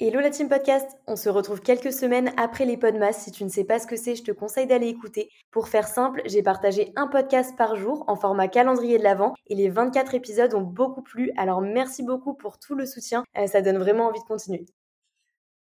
Hello la team podcast, on se retrouve quelques semaines après les Podmas. Si tu ne sais pas ce que c'est, je te conseille d'aller écouter. Pour faire simple, j'ai partagé un podcast par jour en format calendrier de l'avant et les 24 épisodes ont beaucoup plu. Alors merci beaucoup pour tout le soutien, euh, ça donne vraiment envie de continuer.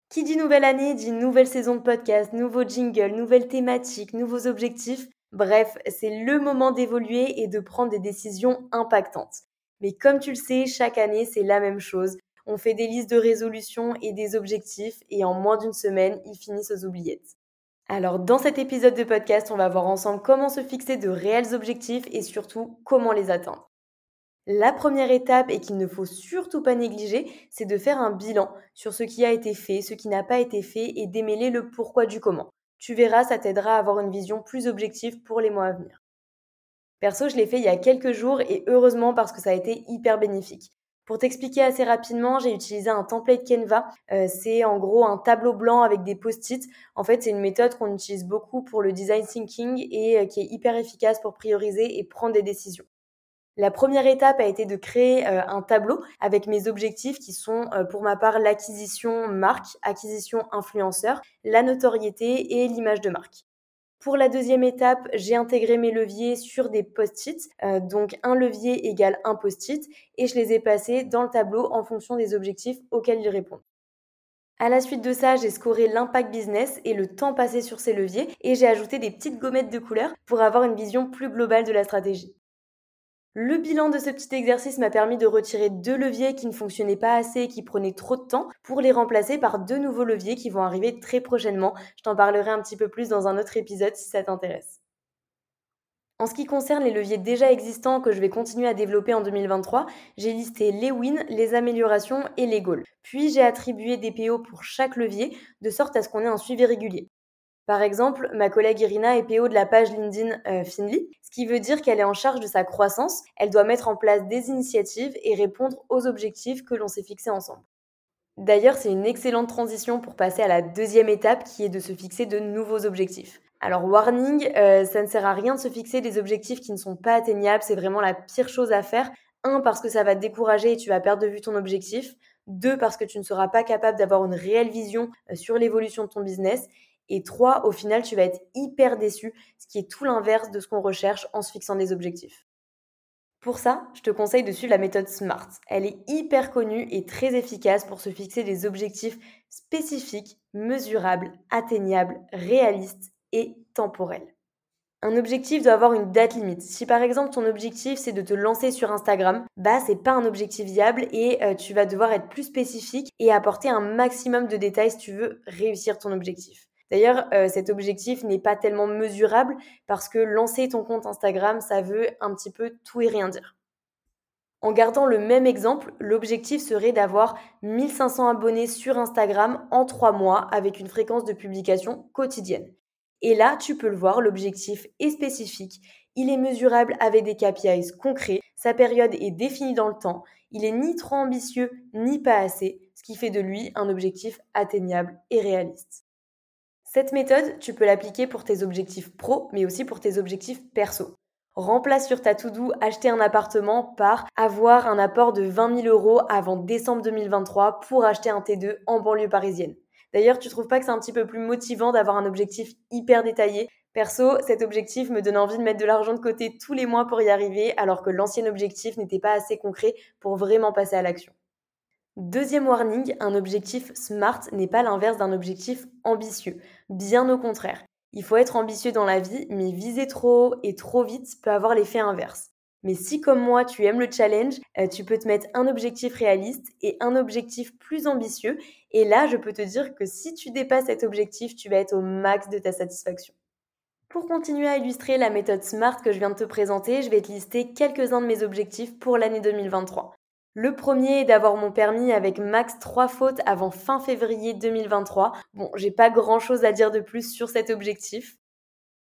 Qui dit nouvelle année dit nouvelle saison de podcast, nouveau jingle, nouvelles thématiques, nouveaux objectifs. Bref, c'est le moment d'évoluer et de prendre des décisions impactantes. Mais comme tu le sais, chaque année, c'est la même chose. On fait des listes de résolutions et des objectifs et en moins d'une semaine, ils finissent aux oubliettes. Alors dans cet épisode de podcast, on va voir ensemble comment se fixer de réels objectifs et surtout comment les atteindre. La première étape et qu'il ne faut surtout pas négliger, c'est de faire un bilan sur ce qui a été fait, ce qui n'a pas été fait et démêler le pourquoi du comment. Tu verras, ça t'aidera à avoir une vision plus objective pour les mois à venir. Perso, je l'ai fait il y a quelques jours et heureusement parce que ça a été hyper bénéfique. Pour t'expliquer assez rapidement, j'ai utilisé un template Canva. Euh, c'est en gros un tableau blanc avec des post-it. En fait, c'est une méthode qu'on utilise beaucoup pour le design thinking et euh, qui est hyper efficace pour prioriser et prendre des décisions. La première étape a été de créer euh, un tableau avec mes objectifs qui sont pour ma part l'acquisition marque, acquisition influenceur, la notoriété et l'image de marque. Pour la deuxième étape, j'ai intégré mes leviers sur des post-it, euh, donc un levier égale un post-it, et je les ai passés dans le tableau en fonction des objectifs auxquels ils répondent. À la suite de ça, j'ai scoré l'impact business et le temps passé sur ces leviers, et j'ai ajouté des petites gommettes de couleurs pour avoir une vision plus globale de la stratégie. Le bilan de ce petit exercice m'a permis de retirer deux leviers qui ne fonctionnaient pas assez et qui prenaient trop de temps pour les remplacer par deux nouveaux leviers qui vont arriver très prochainement. Je t'en parlerai un petit peu plus dans un autre épisode si ça t'intéresse. En ce qui concerne les leviers déjà existants que je vais continuer à développer en 2023, j'ai listé les wins, les améliorations et les goals. Puis j'ai attribué des PO pour chaque levier de sorte à ce qu'on ait un suivi régulier. Par exemple, ma collègue Irina est PO de la page LinkedIn euh, Finly, ce qui veut dire qu'elle est en charge de sa croissance, elle doit mettre en place des initiatives et répondre aux objectifs que l'on s'est fixés ensemble. D'ailleurs, c'est une excellente transition pour passer à la deuxième étape qui est de se fixer de nouveaux objectifs. Alors warning, euh, ça ne sert à rien de se fixer des objectifs qui ne sont pas atteignables, c'est vraiment la pire chose à faire. Un, parce que ça va te décourager et tu vas perdre de vue ton objectif. Deux, parce que tu ne seras pas capable d'avoir une réelle vision euh, sur l'évolution de ton business. Et trois, au final, tu vas être hyper déçu, ce qui est tout l'inverse de ce qu'on recherche en se fixant des objectifs. Pour ça, je te conseille de suivre la méthode SMART. Elle est hyper connue et très efficace pour se fixer des objectifs spécifiques, mesurables, atteignables, réalistes et temporels. Un objectif doit avoir une date limite. Si par exemple ton objectif c'est de te lancer sur Instagram, bah c'est pas un objectif viable et euh, tu vas devoir être plus spécifique et apporter un maximum de détails si tu veux réussir ton objectif. D'ailleurs, euh, cet objectif n'est pas tellement mesurable parce que lancer ton compte Instagram, ça veut un petit peu tout et rien dire. En gardant le même exemple, l'objectif serait d'avoir 1500 abonnés sur Instagram en 3 mois avec une fréquence de publication quotidienne. Et là, tu peux le voir, l'objectif est spécifique, il est mesurable avec des KPIs concrets, sa période est définie dans le temps, il est ni trop ambitieux ni pas assez, ce qui fait de lui un objectif atteignable et réaliste. Cette méthode, tu peux l'appliquer pour tes objectifs pro, mais aussi pour tes objectifs perso. Remplace sur ta to-do acheter un appartement par avoir un apport de 20 000 euros avant décembre 2023 pour acheter un T2 en banlieue parisienne. D'ailleurs, tu trouves pas que c'est un petit peu plus motivant d'avoir un objectif hyper détaillé? Perso, cet objectif me donne envie de mettre de l'argent de côté tous les mois pour y arriver, alors que l'ancien objectif n'était pas assez concret pour vraiment passer à l'action. Deuxième warning, un objectif SMART n'est pas l'inverse d'un objectif ambitieux. Bien au contraire. Il faut être ambitieux dans la vie, mais viser trop haut et trop vite peut avoir l'effet inverse. Mais si comme moi tu aimes le challenge, euh, tu peux te mettre un objectif réaliste et un objectif plus ambitieux. Et là, je peux te dire que si tu dépasses cet objectif, tu vas être au max de ta satisfaction. Pour continuer à illustrer la méthode SMART que je viens de te présenter, je vais te lister quelques-uns de mes objectifs pour l'année 2023. Le premier est d'avoir mon permis avec max 3 fautes avant fin février 2023. Bon, j'ai pas grand chose à dire de plus sur cet objectif.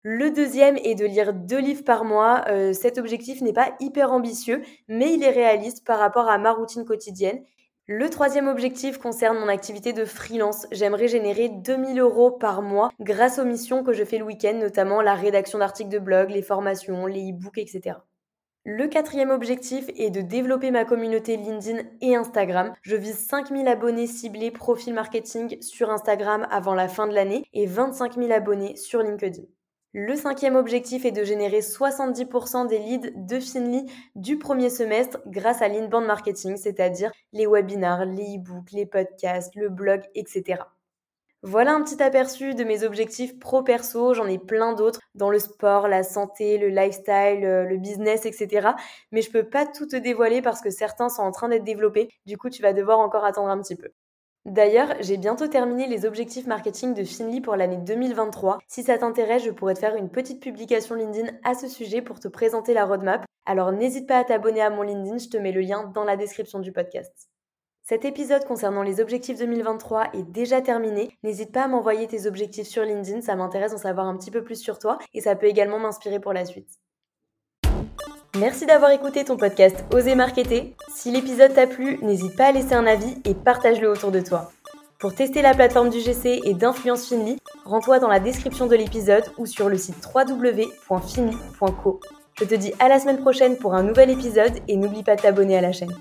Le deuxième est de lire deux livres par mois. Euh, cet objectif n'est pas hyper ambitieux, mais il est réaliste par rapport à ma routine quotidienne. Le troisième objectif concerne mon activité de freelance. J'aimerais générer 2000 euros par mois grâce aux missions que je fais le week-end, notamment la rédaction d'articles de blog, les formations, les e-books, etc. Le quatrième objectif est de développer ma communauté LinkedIn et Instagram. Je vise 5000 abonnés ciblés profil marketing sur Instagram avant la fin de l'année et 25 000 abonnés sur LinkedIn. Le cinquième objectif est de générer 70% des leads de Finly du premier semestre grâce à l'inbound marketing, c'est-à-dire les webinars, les e-books, les podcasts, le blog, etc. Voilà un petit aperçu de mes objectifs pro-perso, j'en ai plein d'autres dans le sport, la santé, le lifestyle, euh, le business, etc. Mais je peux pas tout te dévoiler parce que certains sont en train d'être développés, du coup tu vas devoir encore attendre un petit peu. D'ailleurs, j'ai bientôt terminé les objectifs marketing de Finly pour l'année 2023. Si ça t'intéresse, je pourrais te faire une petite publication LinkedIn à ce sujet pour te présenter la roadmap. Alors n'hésite pas à t'abonner à mon LinkedIn, je te mets le lien dans la description du podcast. Cet épisode concernant les objectifs 2023 est déjà terminé. N'hésite pas à m'envoyer tes objectifs sur LinkedIn, ça m'intéresse d'en savoir un petit peu plus sur toi et ça peut également m'inspirer pour la suite. Merci d'avoir écouté ton podcast Oser Marketer. Si l'épisode t'a plu, n'hésite pas à laisser un avis et partage-le autour de toi. Pour tester la plateforme du GC et d'Influence Finly, rends-toi dans la description de l'épisode ou sur le site www.finly.co. Je te dis à la semaine prochaine pour un nouvel épisode et n'oublie pas de t'abonner à la chaîne.